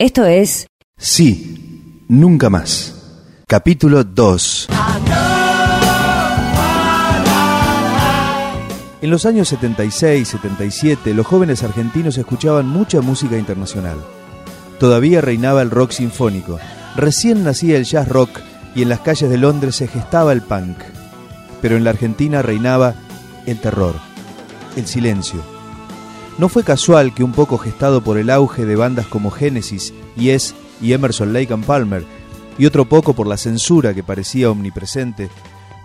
Esto es Sí, nunca más. Capítulo 2. En los años 76, 77, los jóvenes argentinos escuchaban mucha música internacional. Todavía reinaba el rock sinfónico, recién nacía el jazz rock y en las calles de Londres se gestaba el punk. Pero en la Argentina reinaba el terror, el silencio. No fue casual que un poco gestado por el auge de bandas como Genesis, Yes y Emerson Lake and Palmer, y otro poco por la censura que parecía omnipresente,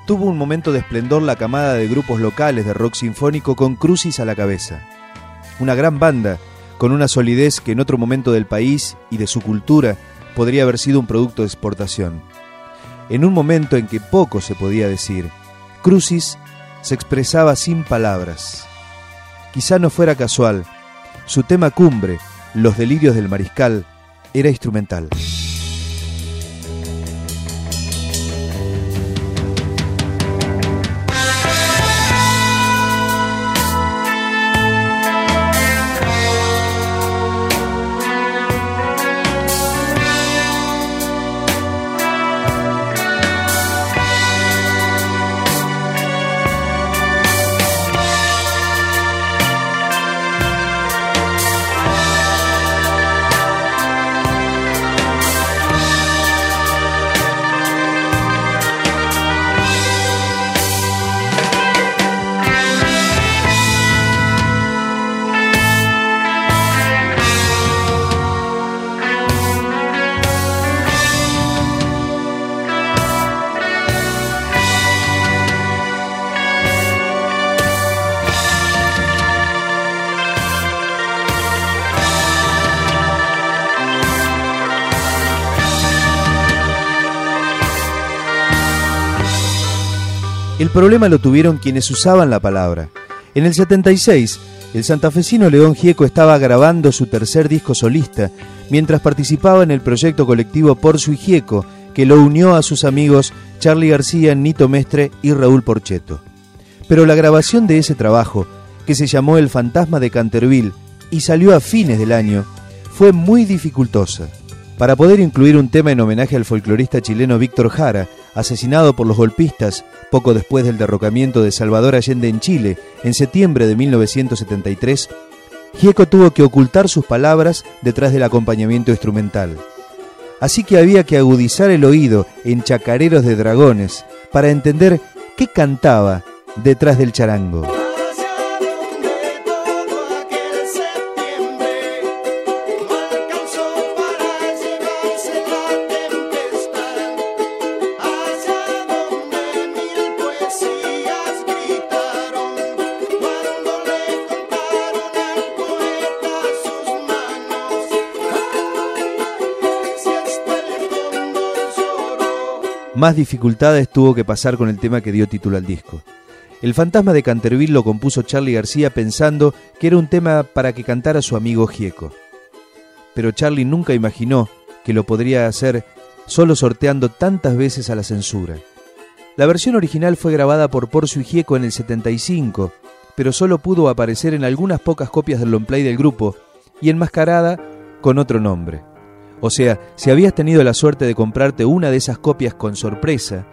tuvo un momento de esplendor la camada de grupos locales de rock sinfónico con Crucis a la cabeza. Una gran banda, con una solidez que en otro momento del país y de su cultura podría haber sido un producto de exportación. En un momento en que poco se podía decir, Crucis se expresaba sin palabras. Quizá no fuera casual. Su tema cumbre, Los delirios del mariscal, era instrumental. El problema lo tuvieron quienes usaban la palabra. En el 76, el santafesino León Gieco estaba grabando su tercer disco solista, mientras participaba en el proyecto colectivo Porcio y Gieco, que lo unió a sus amigos Charlie García, Nito Mestre y Raúl Porcheto. Pero la grabación de ese trabajo, que se llamó El Fantasma de Canterville y salió a fines del año, fue muy dificultosa. Para poder incluir un tema en homenaje al folclorista chileno Víctor Jara, asesinado por los golpistas poco después del derrocamiento de Salvador Allende en Chile en septiembre de 1973, Gieco tuvo que ocultar sus palabras detrás del acompañamiento instrumental. Así que había que agudizar el oído en chacareros de dragones para entender qué cantaba detrás del charango. Más dificultades tuvo que pasar con el tema que dio título al disco. El fantasma de Canterville lo compuso Charlie García pensando que era un tema para que cantara su amigo Gieco. Pero Charlie nunca imaginó que lo podría hacer solo sorteando tantas veces a la censura. La versión original fue grabada por Porcio y Gieco en el 75, pero solo pudo aparecer en algunas pocas copias del long play del grupo y enmascarada con otro nombre. O sea, si habías tenido la suerte de comprarte una de esas copias con sorpresa,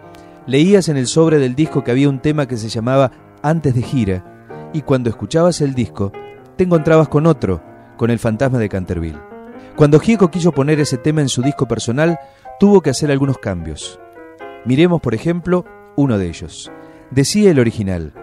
leías en el sobre del disco que había un tema que se llamaba Antes de gira, y cuando escuchabas el disco, te encontrabas con otro, con el fantasma de Canterville. Cuando Gieco quiso poner ese tema en su disco personal, tuvo que hacer algunos cambios. Miremos, por ejemplo, uno de ellos. Decía el original,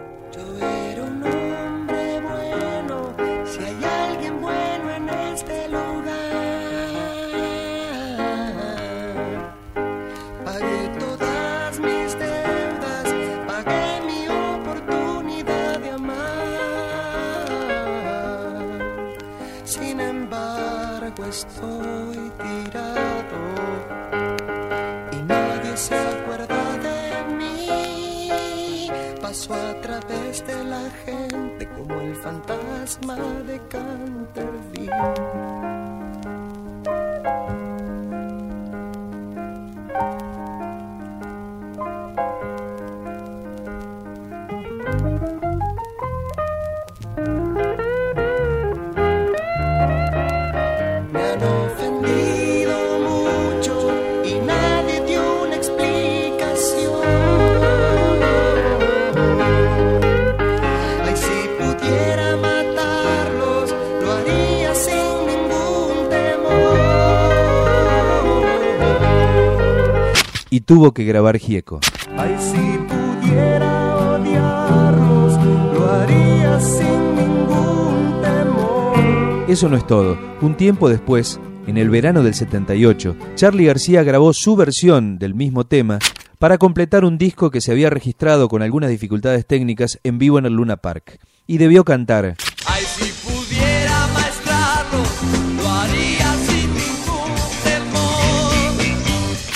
Paso a través de la gente como el fantasma de Canterville. Tuvo que grabar Gieco. Ay, si pudiera odiarlos, lo haría sin ningún temor. Eso no es todo. Un tiempo después, en el verano del 78, Charlie García grabó su versión del mismo tema para completar un disco que se había registrado con algunas dificultades técnicas en vivo en el Luna Park. Y debió cantar.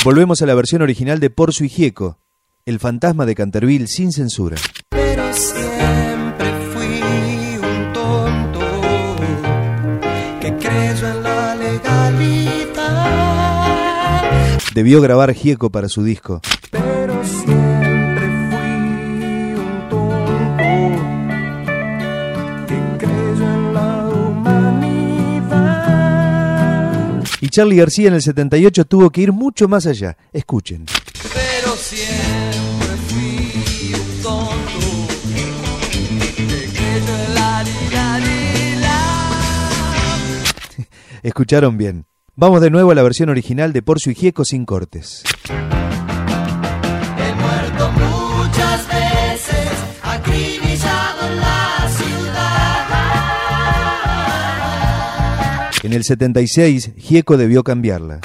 Volvemos a la versión original de Porcio y Gieco, El fantasma de Canterville sin censura. Pero siempre fui un tonto que creyó en la legalidad. Debió grabar Gieco para su disco. Pero Y Charlie García en el 78 tuvo que ir mucho más allá. Escuchen. Pero siempre fui un tonto que la. Escucharon bien. Vamos de nuevo a la versión original de Porcio y Gieco sin cortes. He muerto muchas veces, acribillado en la ciudad. En el 76, Gieco debió cambiarla.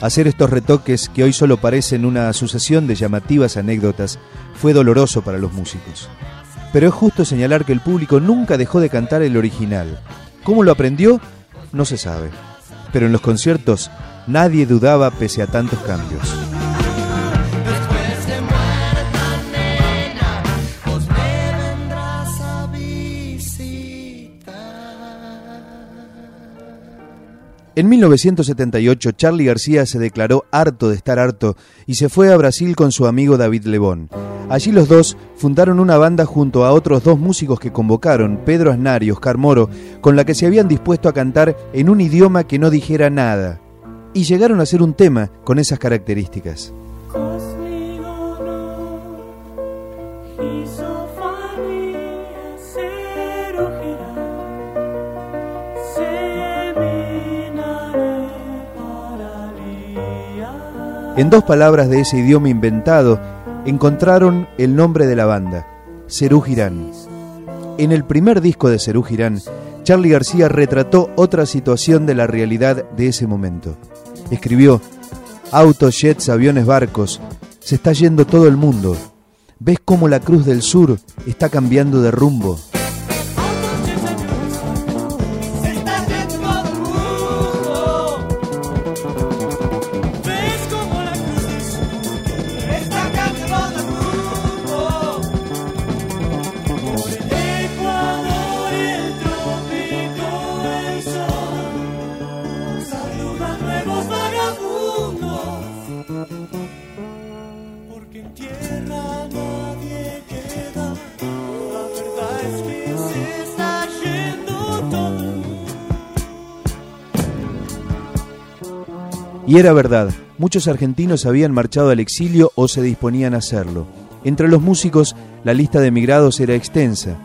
Hacer estos retoques, que hoy solo parecen una sucesión de llamativas anécdotas, fue doloroso para los músicos. Pero es justo señalar que el público nunca dejó de cantar el original. ¿Cómo lo aprendió? No se sabe. Pero en los conciertos nadie dudaba pese a tantos cambios. En 1978, Charlie García se declaró harto de estar harto y se fue a Brasil con su amigo David Lebón. Allí los dos fundaron una banda junto a otros dos músicos que convocaron, Pedro Aznar y Oscar Moro, con la que se habían dispuesto a cantar en un idioma que no dijera nada. Y llegaron a hacer un tema con esas características. En dos palabras de ese idioma inventado, encontraron el nombre de la banda, Cerú Girán. En el primer disco de Cerú Girán, Charlie García retrató otra situación de la realidad de ese momento. Escribió, autos, jets, aviones, barcos, se está yendo todo el mundo. ¿Ves cómo la Cruz del Sur está cambiando de rumbo? Era verdad, muchos argentinos habían marchado al exilio o se disponían a hacerlo. Entre los músicos, la lista de emigrados era extensa.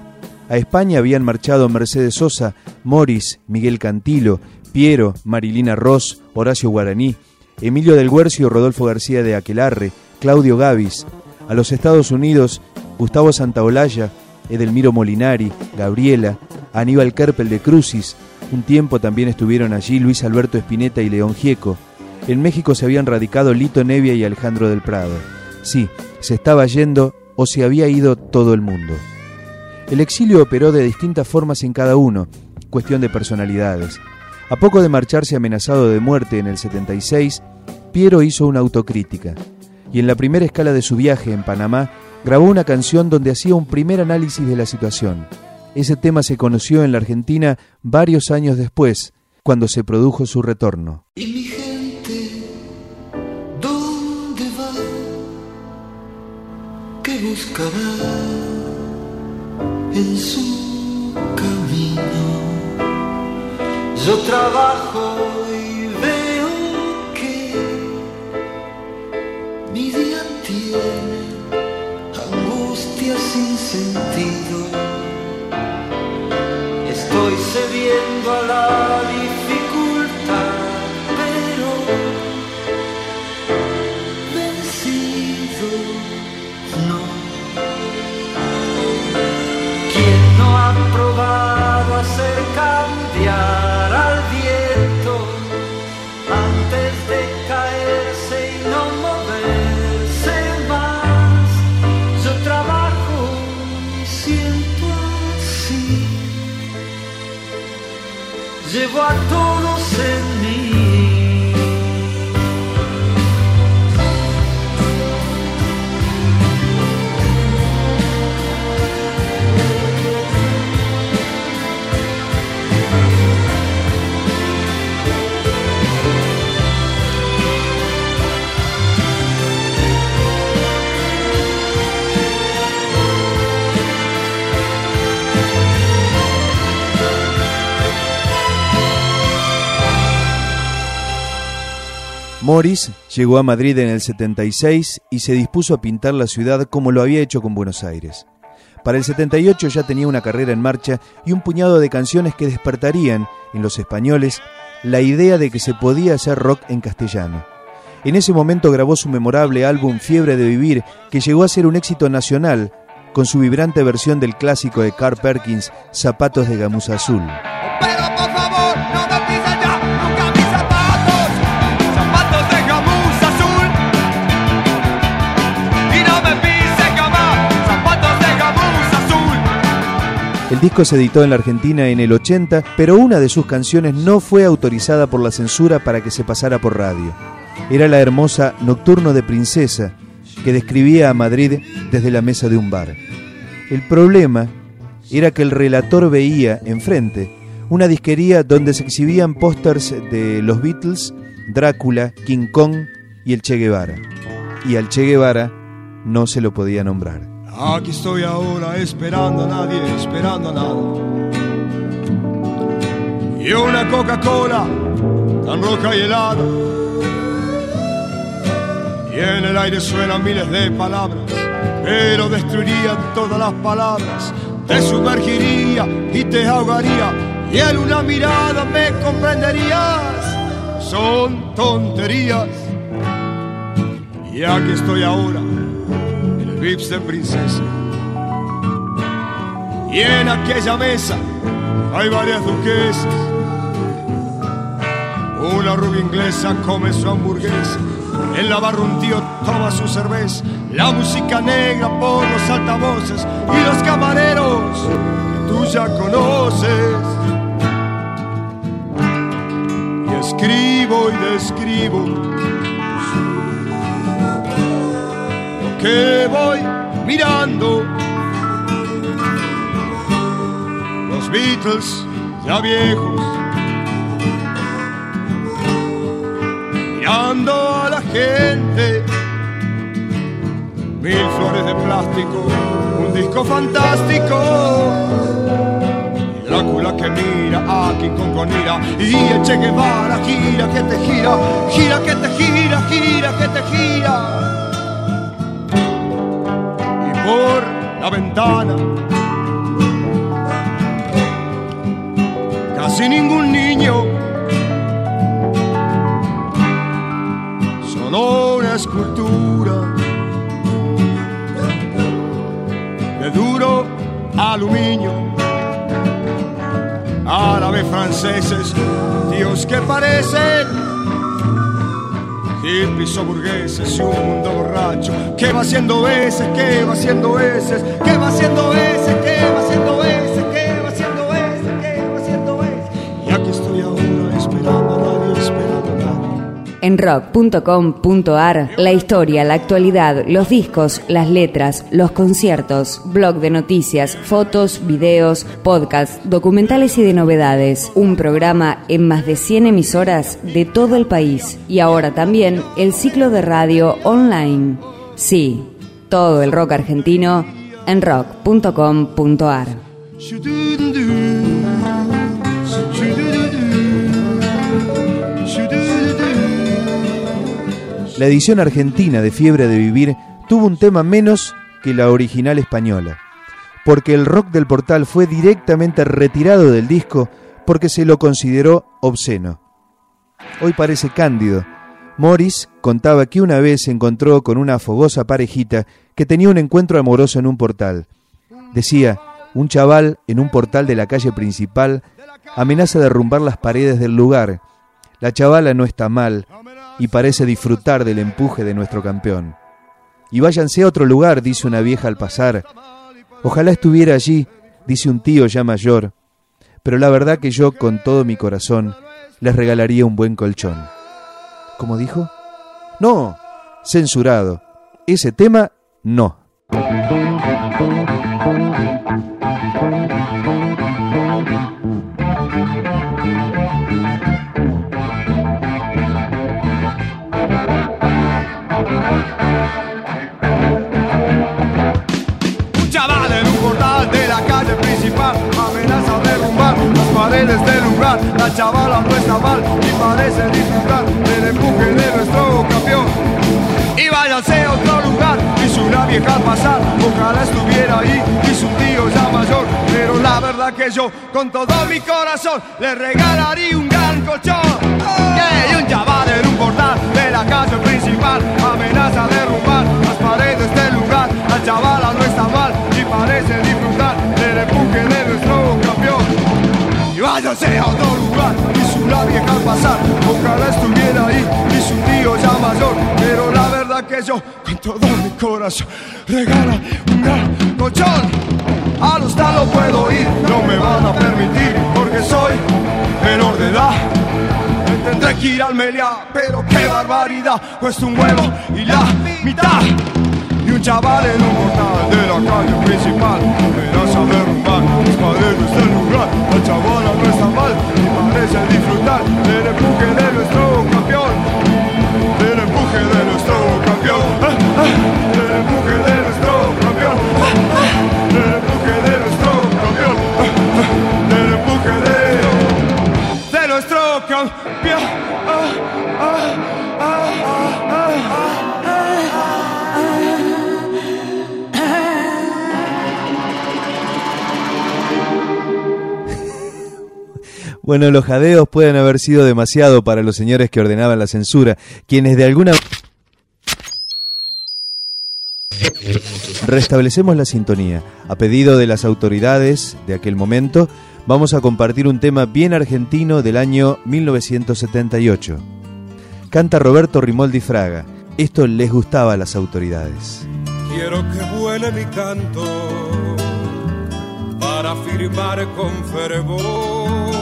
A España habían marchado Mercedes Sosa, Morris, Miguel Cantilo, Piero, Marilina Ross, Horacio Guaraní, Emilio del Guercio, Rodolfo García de Aquelarre, Claudio Gavis. A los Estados Unidos, Gustavo Santaolalla, Edelmiro Molinari, Gabriela, Aníbal Kerpel de Crucis. Un tiempo también estuvieron allí Luis Alberto Espineta y León Gieco. En México se habían radicado Lito Nevia y Alejandro del Prado. Sí, se estaba yendo o se había ido todo el mundo. El exilio operó de distintas formas en cada uno, cuestión de personalidades. A poco de marcharse amenazado de muerte en el 76, Piero hizo una autocrítica y en la primera escala de su viaje en Panamá grabó una canción donde hacía un primer análisis de la situación. Ese tema se conoció en la Argentina varios años después, cuando se produjo su retorno. Buscará en su camino? Yo trabajo Santo. Morris llegó a Madrid en el 76 y se dispuso a pintar la ciudad como lo había hecho con Buenos Aires. Para el 78 ya tenía una carrera en marcha y un puñado de canciones que despertarían en los españoles la idea de que se podía hacer rock en castellano. En ese momento grabó su memorable álbum Fiebre de Vivir, que llegó a ser un éxito nacional, con su vibrante versión del clásico de Carl Perkins, Zapatos de Gamuza Azul. Disco se editó en la Argentina en el 80, pero una de sus canciones no fue autorizada por la censura para que se pasara por radio. Era la hermosa Nocturno de Princesa, que describía a Madrid desde la mesa de un bar. El problema era que el relator veía enfrente una disquería donde se exhibían pósters de los Beatles, Drácula, King Kong y el Che Guevara. Y al Che Guevara no se lo podía nombrar. Aquí estoy ahora esperando a nadie, esperando a nada. Y una Coca-Cola tan roja y helada. Y en el aire suenan miles de palabras, pero destruirían todas las palabras. Te sumergiría y te ahogaría, y en una mirada me comprenderías. Son tonterías. Y aquí estoy ahora de Princesa. Y en aquella mesa hay varias duquesas. Una rubia inglesa come su hamburguesa. En la barra un tío toma su cerveza. La música negra por los altavoces y los camareros que tú ya conoces. Y escribo y describo que voy mirando. Los Beatles ya viejos. Mirando a la gente. Mil flores de plástico, un disco fantástico. Y Drácula que mira aquí con con ira. Y el Che Guevara gira que te gira, gira que te gira, gira que te gira. Por la ventana casi ningún niño. Solo una escultura de duro aluminio. Árabes franceses, tíos que parecen hippies o burgueses y un mundo borracho. Que va haciendo veces, que va haciendo veces, que va haciendo veces, que va haciendo veces, En rock.com.ar, la historia, la actualidad, los discos, las letras, los conciertos, blog de noticias, fotos, videos, podcasts, documentales y de novedades. Un programa en más de 100 emisoras de todo el país. Y ahora también el ciclo de radio online. Sí, todo el rock argentino en rock.com.ar. La edición argentina de Fiebre de Vivir tuvo un tema menos que la original española. porque el rock del portal fue directamente retirado del disco porque se lo consideró obsceno. Hoy parece cándido. Morris contaba que una vez se encontró con una fogosa parejita que tenía un encuentro amoroso en un portal. Decía, un chaval en un portal de la calle principal amenaza derrumbar las paredes del lugar. La chavala no está mal y parece disfrutar del empuje de nuestro campeón. Y váyanse a otro lugar, dice una vieja al pasar. Ojalá estuviera allí, dice un tío ya mayor. Pero la verdad que yo, con todo mi corazón, les regalaría un buen colchón. ¿Cómo dijo? No, censurado. Ese tema, no. Las paredes del lugar. La chavala no está mal y parece disfrutar del empuje de nuestro campeón. Y váyanse a otro lugar, hizo una vieja pasar. Ojalá estuviera ahí, hizo un tío ya mayor. Pero la verdad que yo, con todo mi corazón, le regalaría un gran colchón. Que un chaval en un portal de la calle principal amenaza derrumbar las paredes del lugar. La chavala no está mal y parece disfrutar del empuje de nuestro campeón. Y váyase a otro lugar, hizo una vieja al pasar. Ojalá estuviera ahí, hizo un tío ya mayor. Pero la verdad que yo, con todo mi corazón, regala un gran colchón. A los no puedo ir, no me van a permitir, porque soy menor de edad. Tendré que ir al Meliá, pero qué barbaridad, cuesta un huevo y la mitad. Y un chaval en un portal de la calle principal amenaza derrumbar las paredes del lugar. La chavala no está mal y parece disfrutar del empuje de Bueno, los jadeos pueden haber sido demasiado para los señores que ordenaban la censura, quienes de alguna Restablecemos la sintonía. A pedido de las autoridades de aquel momento, vamos a compartir un tema bien argentino del año 1978. Canta Roberto Rimoldi Fraga. Esto les gustaba a las autoridades. Quiero que vuele mi canto para firmar con fervor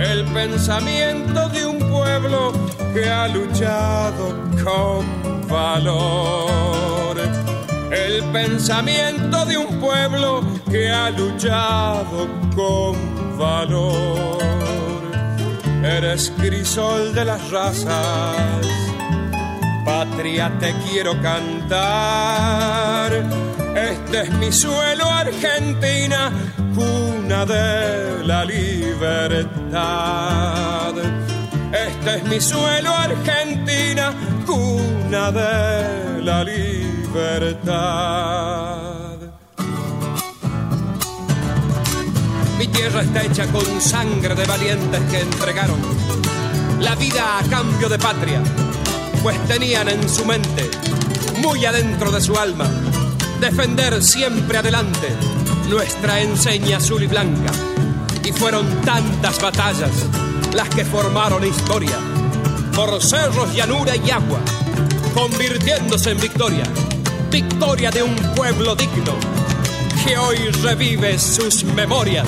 el pensamiento de un pueblo que ha luchado con valor. El pensamiento de un pueblo que ha luchado con valor. Eres crisol de las razas patria te quiero cantar. Este es mi suelo, Argentina, de la libertad. Este es mi suelo, Argentina, cuna de la libertad. Mi tierra está hecha con sangre de valientes que entregaron la vida a cambio de patria pues tenían en su mente, muy adentro de su alma, defender siempre adelante nuestra enseña azul y blanca. Y fueron tantas batallas las que formaron historia, por cerros, llanura y agua, convirtiéndose en victoria, victoria de un pueblo digno que hoy revive sus memorias.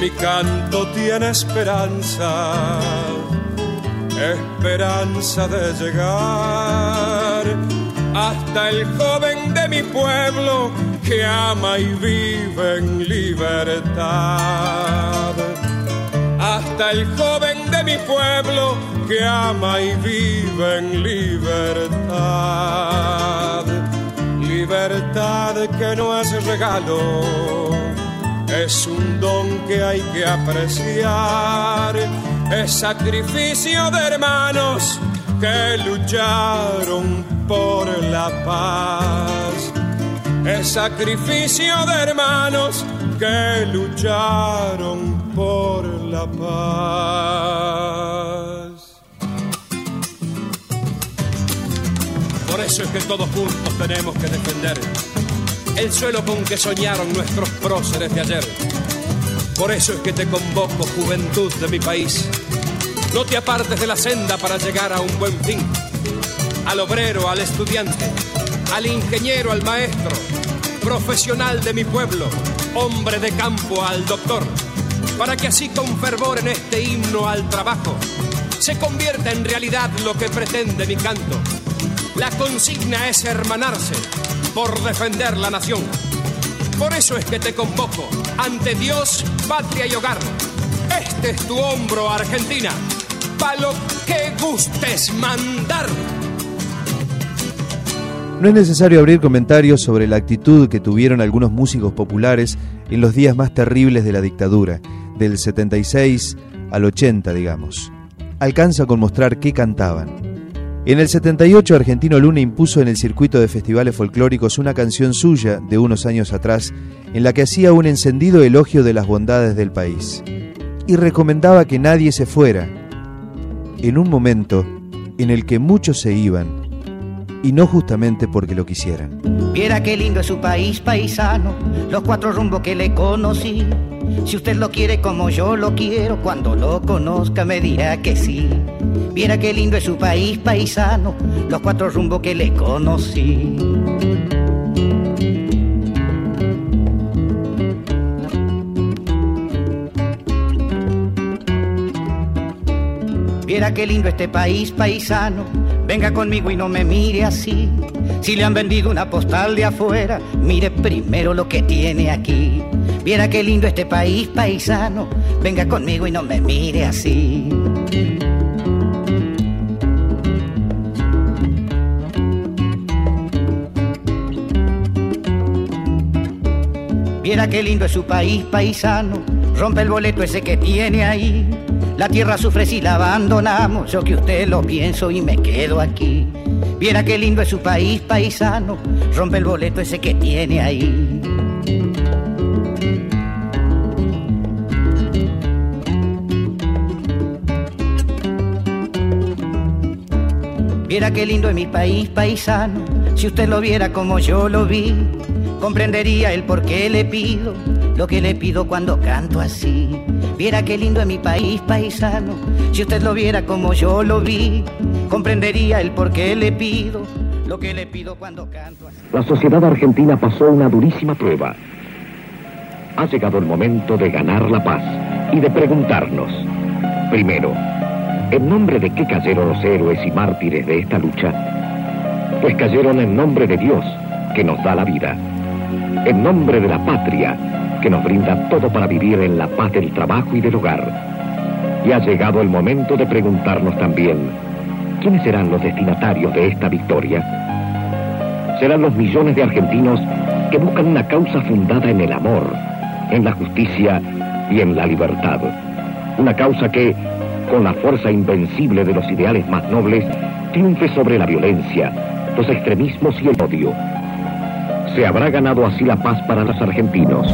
Mi canto tiene esperanza, esperanza de llegar hasta el joven de mi pueblo que ama y vive en libertad. Hasta el joven de mi pueblo que ama y vive en libertad. Libertad que no es regalo es un don que hay que apreciar, es sacrificio de hermanos que lucharon por la paz. Es sacrificio de hermanos que lucharon por la paz. Por eso es que todos juntos tenemos que defender el suelo con que soñaron nuestros próceres de ayer. Por eso es que te convoco, juventud de mi país. No te apartes de la senda para llegar a un buen fin. Al obrero, al estudiante, al ingeniero, al maestro, profesional de mi pueblo, hombre de campo, al doctor, para que así con fervor en este himno al trabajo se convierta en realidad lo que pretende mi canto. La consigna es hermanarse por defender la nación. Por eso es que te convoco ante Dios, patria y hogar. Este es tu hombro, Argentina, que gustes mandar. No es necesario abrir comentarios sobre la actitud que tuvieron algunos músicos populares en los días más terribles de la dictadura, del 76 al 80, digamos. Alcanza con mostrar qué cantaban. En el 78 Argentino Luna impuso en el circuito de festivales folclóricos una canción suya de unos años atrás en la que hacía un encendido elogio de las bondades del país y recomendaba que nadie se fuera en un momento en el que muchos se iban y no justamente porque lo quisieran. Viera qué lindo es su país paisano, los cuatro rumbos que le conocí. Si usted lo quiere como yo lo quiero, cuando lo conozca me dirá que sí. Viera qué lindo es su país paisano, los cuatro rumbos que le conocí. Viera qué lindo este país paisano, venga conmigo y no me mire así. Si le han vendido una postal de afuera, mire primero lo que tiene aquí. Viera qué lindo este país paisano, venga conmigo y no me mire así. Viera qué lindo es su país paisano, rompe el boleto ese que tiene ahí. La tierra sufre si la abandonamos, yo que usted lo pienso y me quedo aquí. Viera qué lindo es su país paisano, rompe el boleto ese que tiene ahí. Viera qué lindo es mi país paisano, si usted lo viera como yo lo vi, comprendería el por qué le pido lo que le pido cuando canto así. Viera qué lindo es mi país paisano, si usted lo viera como yo lo vi, comprendería el por qué le pido lo que le pido cuando canto. La sociedad argentina pasó una durísima prueba. Ha llegado el momento de ganar la paz y de preguntarnos, primero, ¿en nombre de qué cayeron los héroes y mártires de esta lucha? Pues cayeron en nombre de Dios, que nos da la vida, en nombre de la patria, que nos brinda todo para vivir en la paz del trabajo y del hogar. Y ha llegado el momento de preguntarnos también, ¿quiénes serán los destinatarios de esta victoria? Serán los millones de argentinos que buscan una causa fundada en el amor, en la justicia y en la libertad. Una causa que, con la fuerza invencible de los ideales más nobles, triunfe sobre la violencia, los extremismos y el odio. Se habrá ganado así la paz para los argentinos.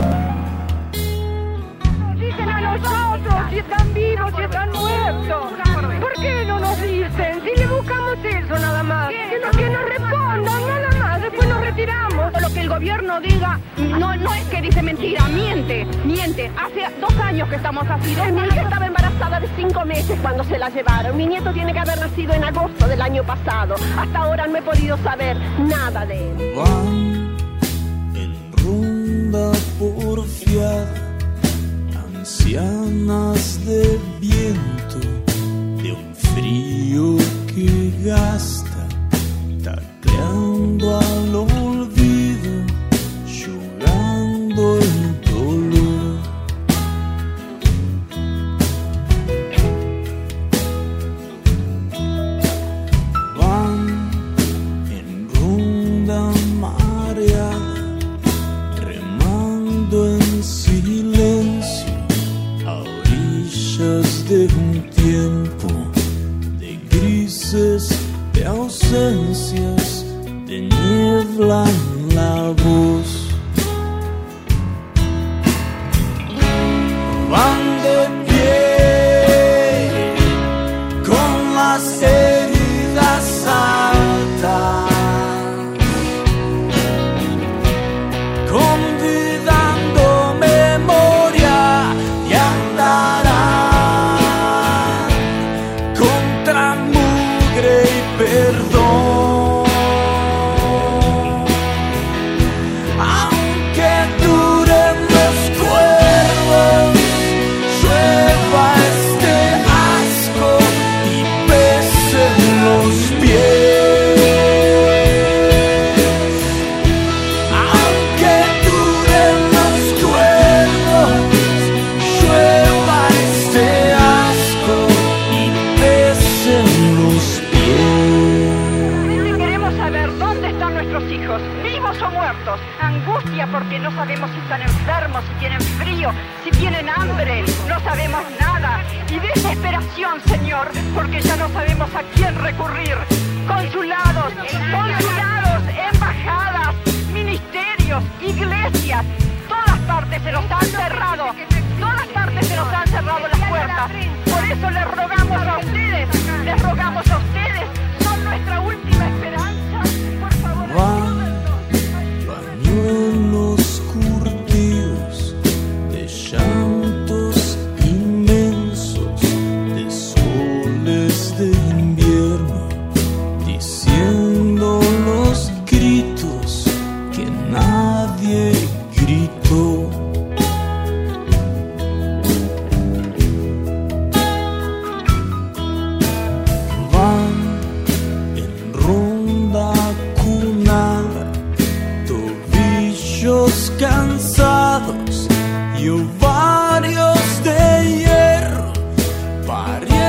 Gobierno diga, no, no es que dice mentira, miente, miente. Hace dos años que estamos así. dos Mi hija estaba embarazada de cinco meses cuando se la llevaron. Mi nieto tiene que haber nacido en agosto del año pasado. Hasta ahora no he podido saber nada de él. Van en ronda porfiada, ancianas de consulados, embajadas, ministerios, iglesias, todas partes se nos han cerrado, todas partes se nos han cerrado las puertas. Por eso les rogamos a ustedes, les rogamos Maria.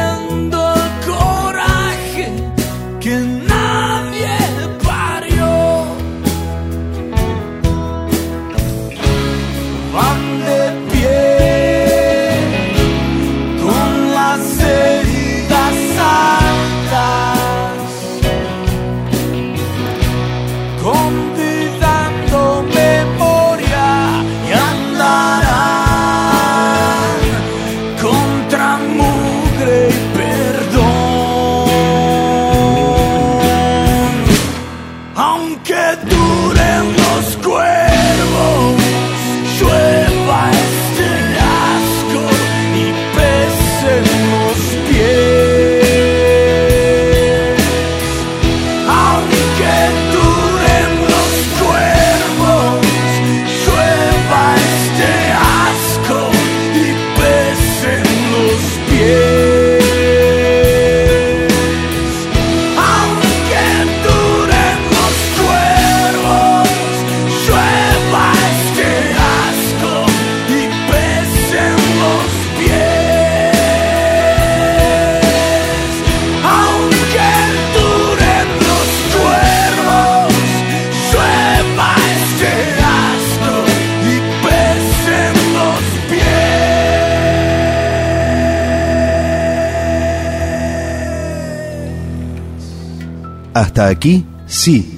aquí, sí,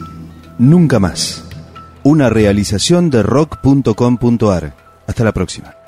nunca más. Una realización de rock.com.ar. Hasta la próxima.